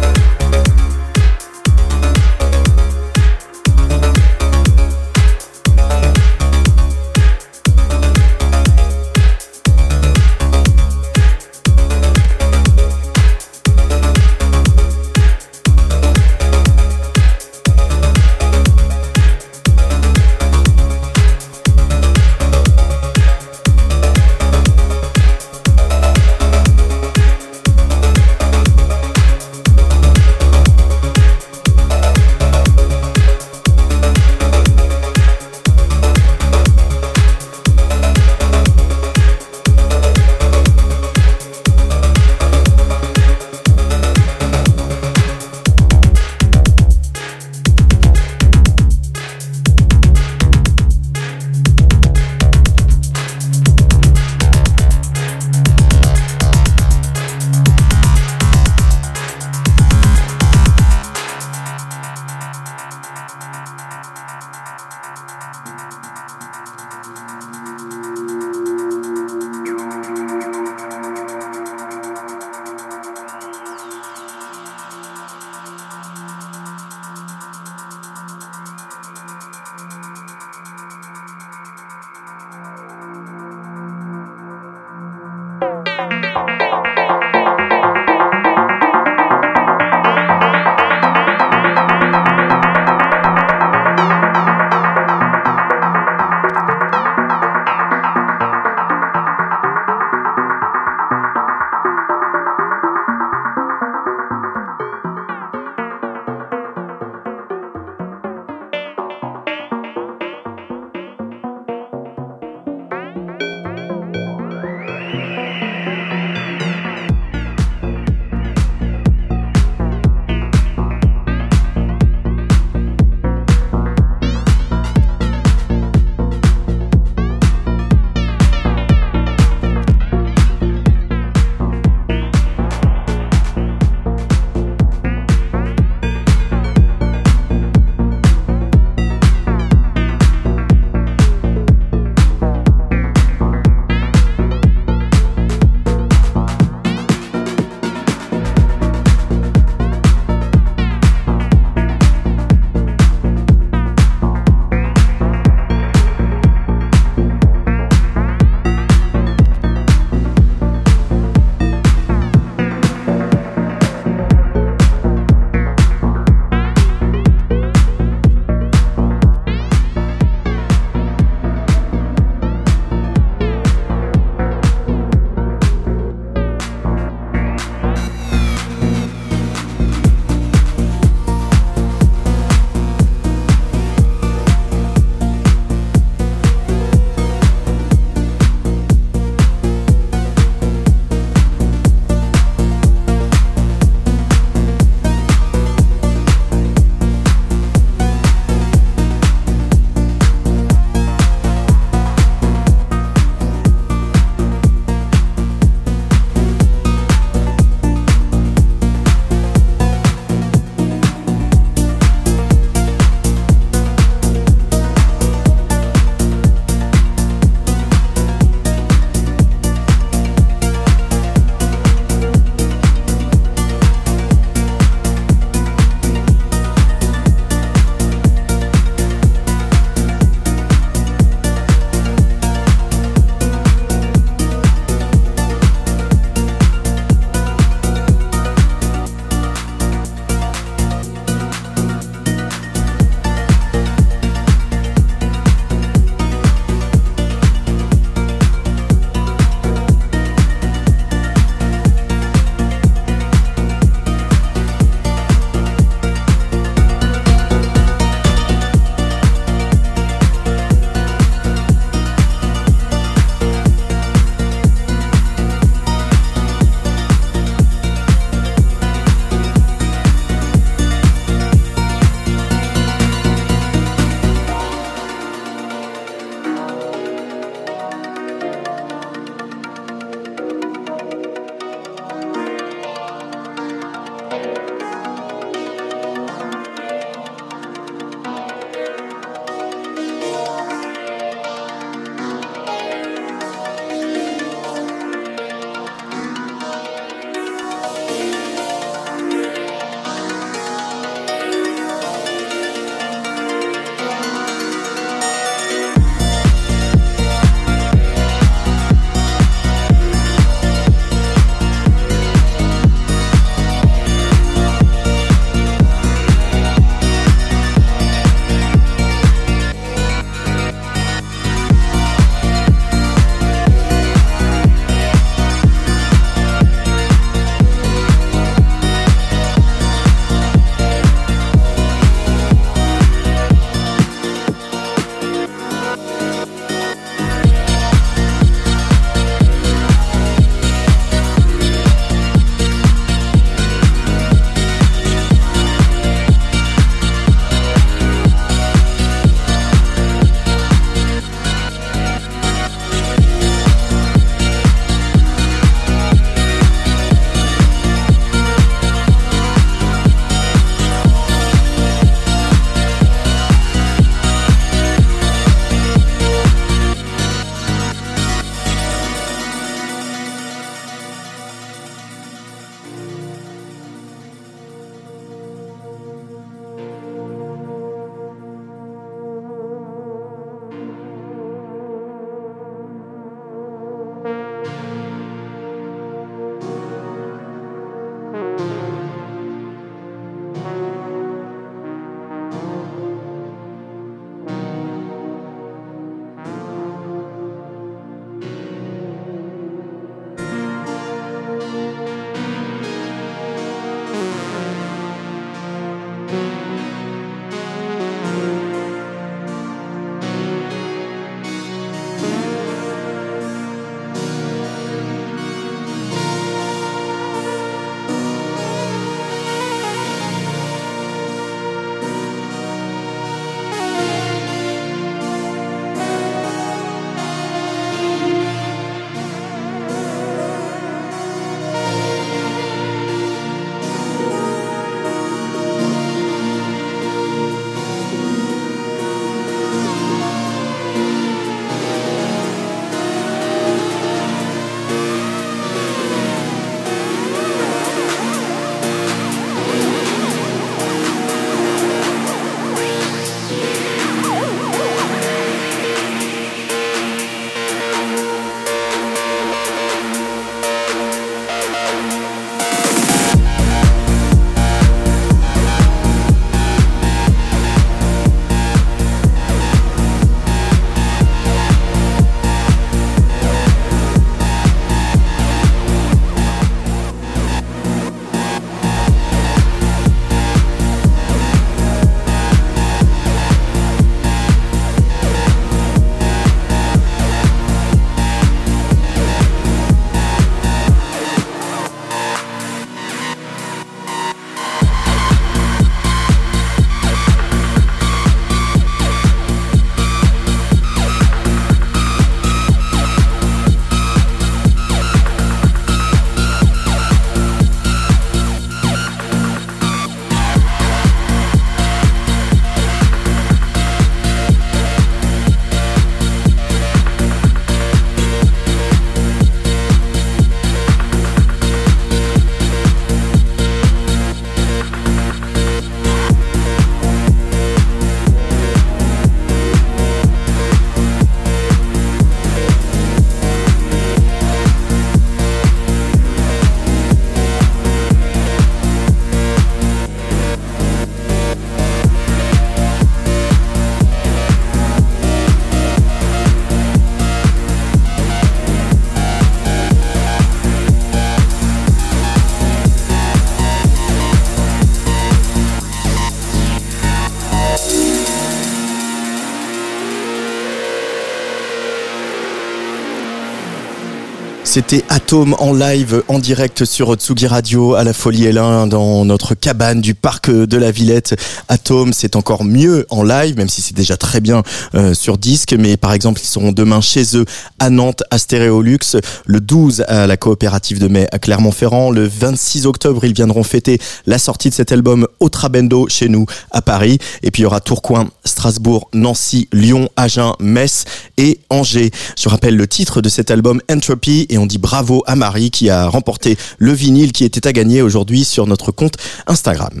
C'était Atome en live, en direct sur Tsugi Radio à la Folie L1 dans notre cabane du parc de la Villette. Atome, c'est encore mieux en live, même si c'est déjà très bien euh, sur disque. Mais par exemple, ils seront demain chez eux à Nantes, à Stéréolux, le 12 à la coopérative de mai à Clermont-Ferrand. Le 26 octobre, ils viendront fêter la sortie de cet album au Trabendo chez nous à Paris. Et puis il y aura Tourcoing, Strasbourg, Nancy, Lyon, Agen, Metz et Angers. Je rappelle le titre de cet album Entropy et dit bravo à Marie qui a remporté le vinyle qui était à gagner aujourd'hui sur notre compte Instagram.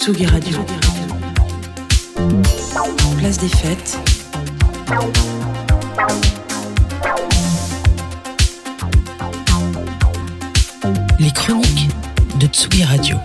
Tsugi Radio. Place des fêtes. Les chroniques de Tsugi Radio.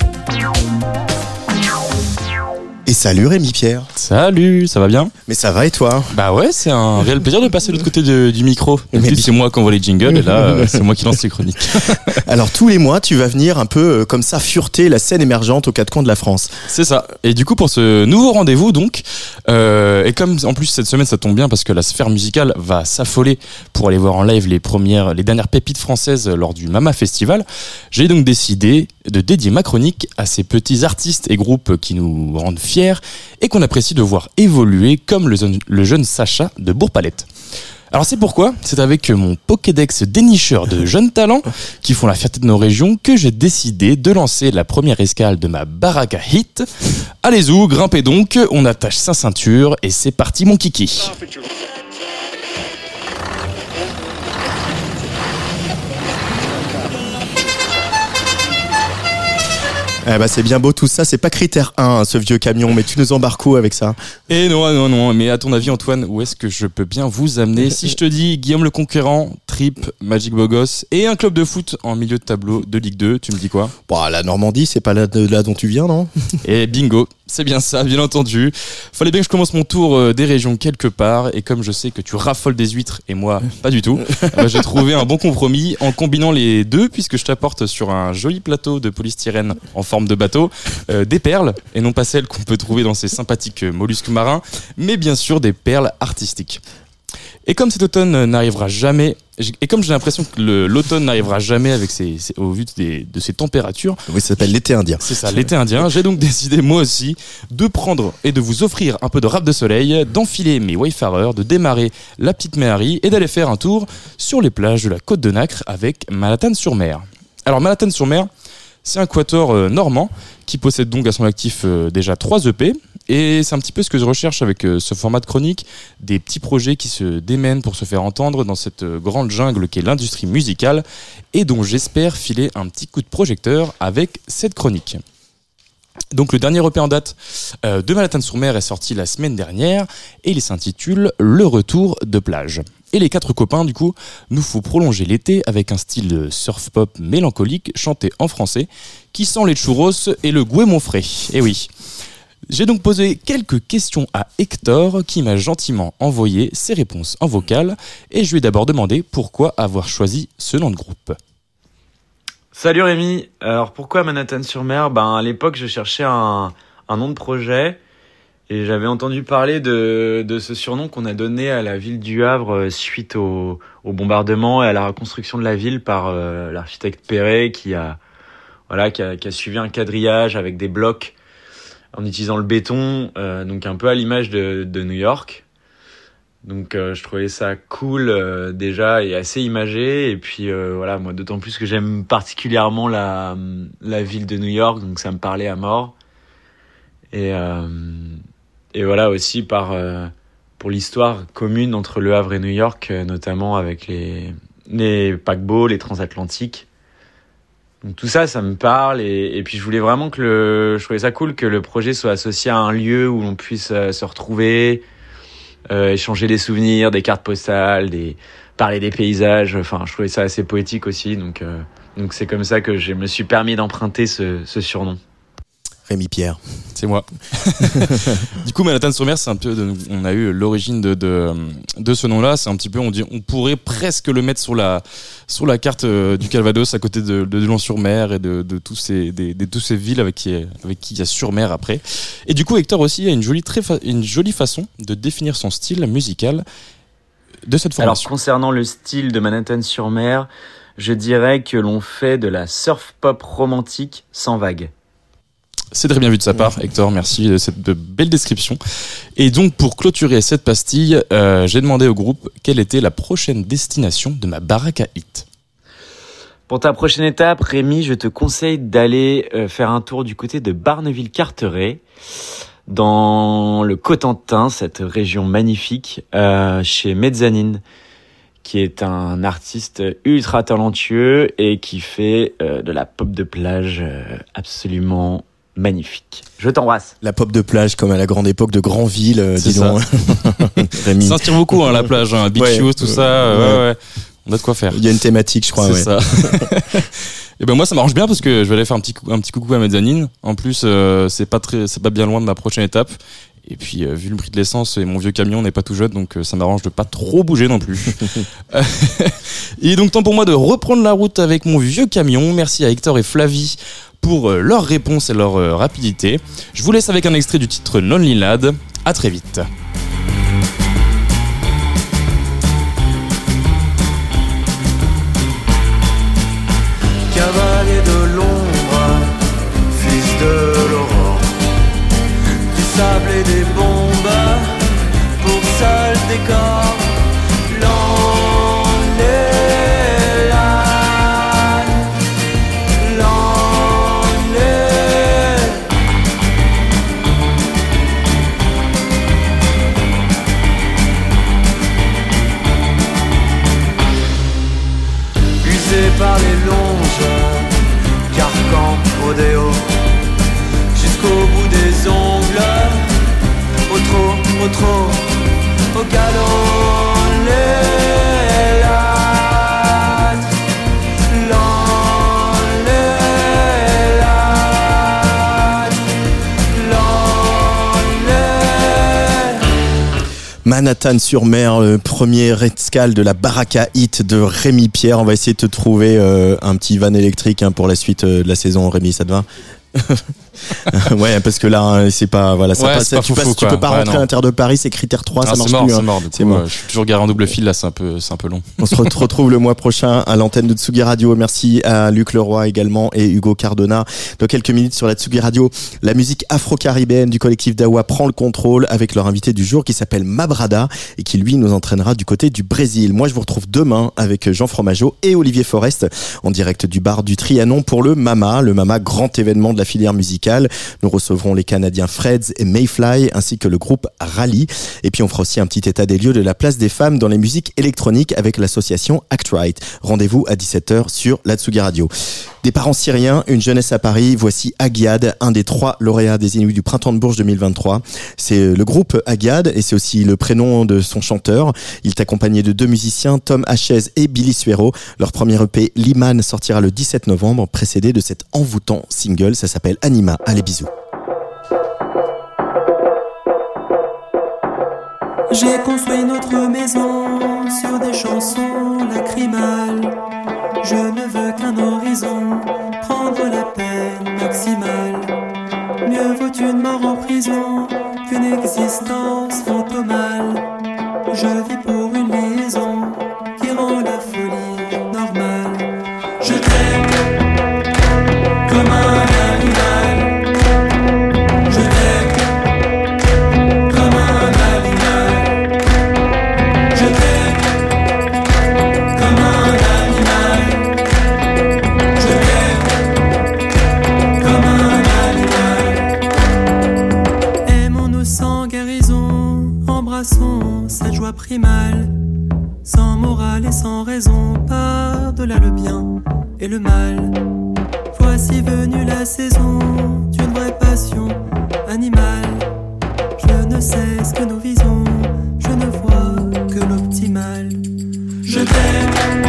Et salut Rémi Pierre. Salut, ça va bien Mais ça va et toi Bah ouais, c'est un réel plaisir de passer de l'autre côté de- du micro. Mais D'habitude, c'est moi qui envoie les jingles et là, (laughs) euh, c'est moi qui lance les chroniques. (laughs) Alors tous les mois, tu vas venir un peu euh, comme ça fureter la scène émergente aux quatre coins de la France. C'est ça. Et du coup, pour ce nouveau rendez-vous, donc, euh, et comme en plus cette semaine ça tombe bien parce que la sphère musicale va s'affoler pour aller voir en live les premières, les dernières pépites françaises lors du Mama Festival, j'ai donc décidé de dédier ma chronique à ces petits artistes et groupes qui nous rendent fiers et qu'on apprécie de voir évoluer comme le, jeune Sacha de Bourg-Palette. Alors c'est pourquoi, c'est avec mon Pokédex dénicheur de (laughs) jeunes talents qui font la fierté de nos régions que j'ai décidé de lancer la première escale de ma Baraka Hit. Allez-y, grimpez donc, on attache sa ceinture et c'est parti mon kiki. Eh bah c'est bien beau tout ça, c'est pas critère 1 hein, ce vieux camion, mais tu nous embarques où avec ça? Et non, non, non, mais à ton avis Antoine, où est-ce que je peux bien vous amener? Si je te dis Guillaume le Conquérant, Trip, Magic Bogos et un club de foot en milieu de tableau de Ligue 2, tu me dis quoi? Bah la Normandie, c'est pas là, de là dont tu viens, non? Et bingo, c'est bien ça, bien entendu. Fallait bien que je commence mon tour euh, des régions quelque part, et comme je sais que tu raffoles des huîtres et moi (laughs) pas du tout, euh, j'ai trouvé un bon compromis en combinant les deux, puisque je t'apporte sur un joli plateau de polystyrène en forme de bateau euh, des perles, et non pas celles qu'on peut trouver dans ces sympathiques euh, mollusques marins, mais bien sûr des perles artistiques. Et comme cet automne n'arrivera jamais, et comme j'ai l'impression que l'automne n'arrivera jamais avec ses, ses- au vu des- de ces températures, Oui, ça s'appelle l'été indien. c'est ça, l'été indien. J'ai donc décidé, moi aussi, de prendre et de vous offrir un peu de rap de soleil, d'enfiler mes wayfarers, de démarrer la petite Méhari et d'aller faire un tour sur les plages de la côte de Nacre avec Manhattan-sur-Mer. Alors, Manhattan-sur-Mer, c'est un quatuor euh, normand qui possède donc à son actif euh, déjà 3 EP. Et c'est un petit peu ce que je recherche avec euh, ce format de chronique, des petits projets qui se démènent pour se faire entendre dans cette euh, grande jungle qu'est l'industrie musicale et dont j'espère filer un petit coup de projecteur avec cette chronique. Donc le dernier EP en date euh, de Manhattan-sur-Mer est sorti la semaine dernière et il s'intitule Le retour de plage. Et les quatre copains, du coup, nous faut prolonger l'été avec un style surf pop mélancolique chanté en français qui sent les churros et le goût frais. Et oui. J'ai donc posé quelques questions à Hector qui m'a gentiment envoyé ses réponses en vocal et je lui ai d'abord demandé pourquoi avoir choisi ce nom de groupe. Salut Rémi. Alors pourquoi Manhattan-sur-Mer Ben à l'époque je cherchais un, un nom de projet et j'avais entendu parler de, de ce surnom qu'on a donné à la ville du Havre euh, suite au, au bombardement et à la reconstruction de la ville par euh, l'architecte Perret qui a voilà qui a suivi un quadrillage avec des blocs en utilisant le béton euh, donc un peu à l'image de, New York. Donc euh, je trouvais ça cool euh, déjà et assez imagé. Et puis voilà moi d'autant plus que j'aime particulièrement la la ville de New York donc ça me parlait à mort. Et et voilà aussi par pour l'histoire commune entre Le Havre et New York notamment avec les les paquebots les transatlantiques tout ça ça me parle et, et puis je voulais vraiment que le je trouvais ça cool que le projet soit associé à un lieu où l'on puisse euh, se retrouver euh, échanger des souvenirs, des cartes postales, des parler des paysages. Enfin, je trouvais ça assez poétique aussi. Donc, euh, donc c'est comme ça que je me suis permis d'emprunter ce, ce surnom. Rémi Pierre. C'est moi. (laughs) du coup, Manhattan-sur-Mer, c'est un peu, de- on a eu l'origine de, de, de ce nom-là. C'est un petit peu, on dit, on pourrait presque le mettre sur la, sur la carte euh, du Calvados, à côté de, de Lyon-sur-Mer et de, de tous ces, des, de tous ces villes avec qui, avec qui il y a sur-mer après. Et du coup, Hector aussi a une jolie, très fa- une jolie façon de définir son style musical. de cette Alors formation concernant le style de Manhattan-sur-Mer, je dirais que l'on fait de la surf pop romantique sans vagues. C'est très bien vu de sa part, Hector. Merci de cette belle description. Et donc, pour clôturer cette pastille, euh, j'ai demandé au groupe quelle était la prochaine destination de ma baraque à hit. Pour ta prochaine étape, Rémi, je te conseille d'aller euh, faire un tour du côté de Barneville-Carteret, dans le Cotentin, cette région magnifique, euh, chez Mezzanine, qui est un artiste ultra talentueux et qui fait de la pop de plage absolument magnifique. Je t'embrasse. La pop de plage comme à la grande époque de Grandville, euh, dis donc. (laughs) (laughs) Rémi. Ça s'inspire beaucoup, hein, la plage, hein, beach Ouais, shoes, tout ouais, ça. euh, ouais. ouais, ouais. On a de quoi faire. Il y a une thématique, je crois. C'est ouais. ça. (laughs) Et ben moi ça m'arrange bien parce que je vais aller faire un petit cou- un petit coucou à Mezzanine. En plus euh, c'est pas très c'est pas bien loin de ma prochaine étape. Et puis euh, vu le prix de l'essence et mon vieux camion n'est pas tout jeune donc euh, ça m'arrange de pas trop bouger non plus. Il est donc temps pour moi de reprendre la route avec mon vieux camion. Merci à Hector et Flavie pour euh, leurs réponses et leur euh, rapidité. Je vous laisse avec un extrait du titre Lonely Lad. À très vite. Cavalier de l'ombre, fils de l'aurore, du sable et des bombes, pour seul décor, Manhattan-sur-Mer, euh, première escale de la Baraka Hit de Rémi Pierre. On va essayer de te trouver euh, un petit van électrique hein, pour la suite euh, de la saison. Rémi, ça te va? (laughs) Ouais, parce que là, hein, c'est pas voilà, ça Ouais, passe- c'est pas tu, passes- tu peux pas Ouais, rentrer non. à l'intérieur de Paris, c'est critère 3, Ah, ça marche mort, plus. hein. c'est mort. Coup, mort. euh, je suis toujours garé en double fil là, c'est un peu c'est un peu long. On se re- retrouve le mois prochain à l'antenne de Tsugi Radio. Merci à Luc Leroy également et Hugo Cardona. Dans quelques minutes sur la Tsugi Radio, la musique afro-caribéenne du collectif Dawa prend le contrôle avec leur invité du jour qui s'appelle Mabrada et qui lui nous entraînera du côté du Brésil. Moi, je vous retrouve demain avec Jean Fromageau et Olivier Forest en direct du bar du Trianon pour le Mama, le Mama grand événement de la filière musicale. Nous recevrons les Canadiens Freds et Mayfly ainsi que le groupe Rally. Et puis on fera aussi un petit état des lieux de la place des femmes dans les musiques électroniques avec l'association Act Right. Rendez-vous à 17h sur la Tsugi Radio. Des parents syriens, une jeunesse à Paris, voici Agiad, un des trois lauréats des Inuits du Printemps de Bourges 2023. C'est le groupe Agiad et c'est aussi le prénom de son chanteur. Il est accompagné de deux musiciens, Tom Hachez et Billy Suero. Leur premier EP, Liman, sortira le 17 novembre, précédé de cet envoûtant single. Ça s'appelle Anima. Allez, bisous. Prendre la peine maximale. Mieux vaut une mort en prison qu'une existence fantomale. Je vis pour une sans morale et sans raison, par-delà le bien et le mal. Voici venue la saison d'une vraie passion animale. Je ne sais ce que nous visons, je ne vois que l'optimal. Je t'aime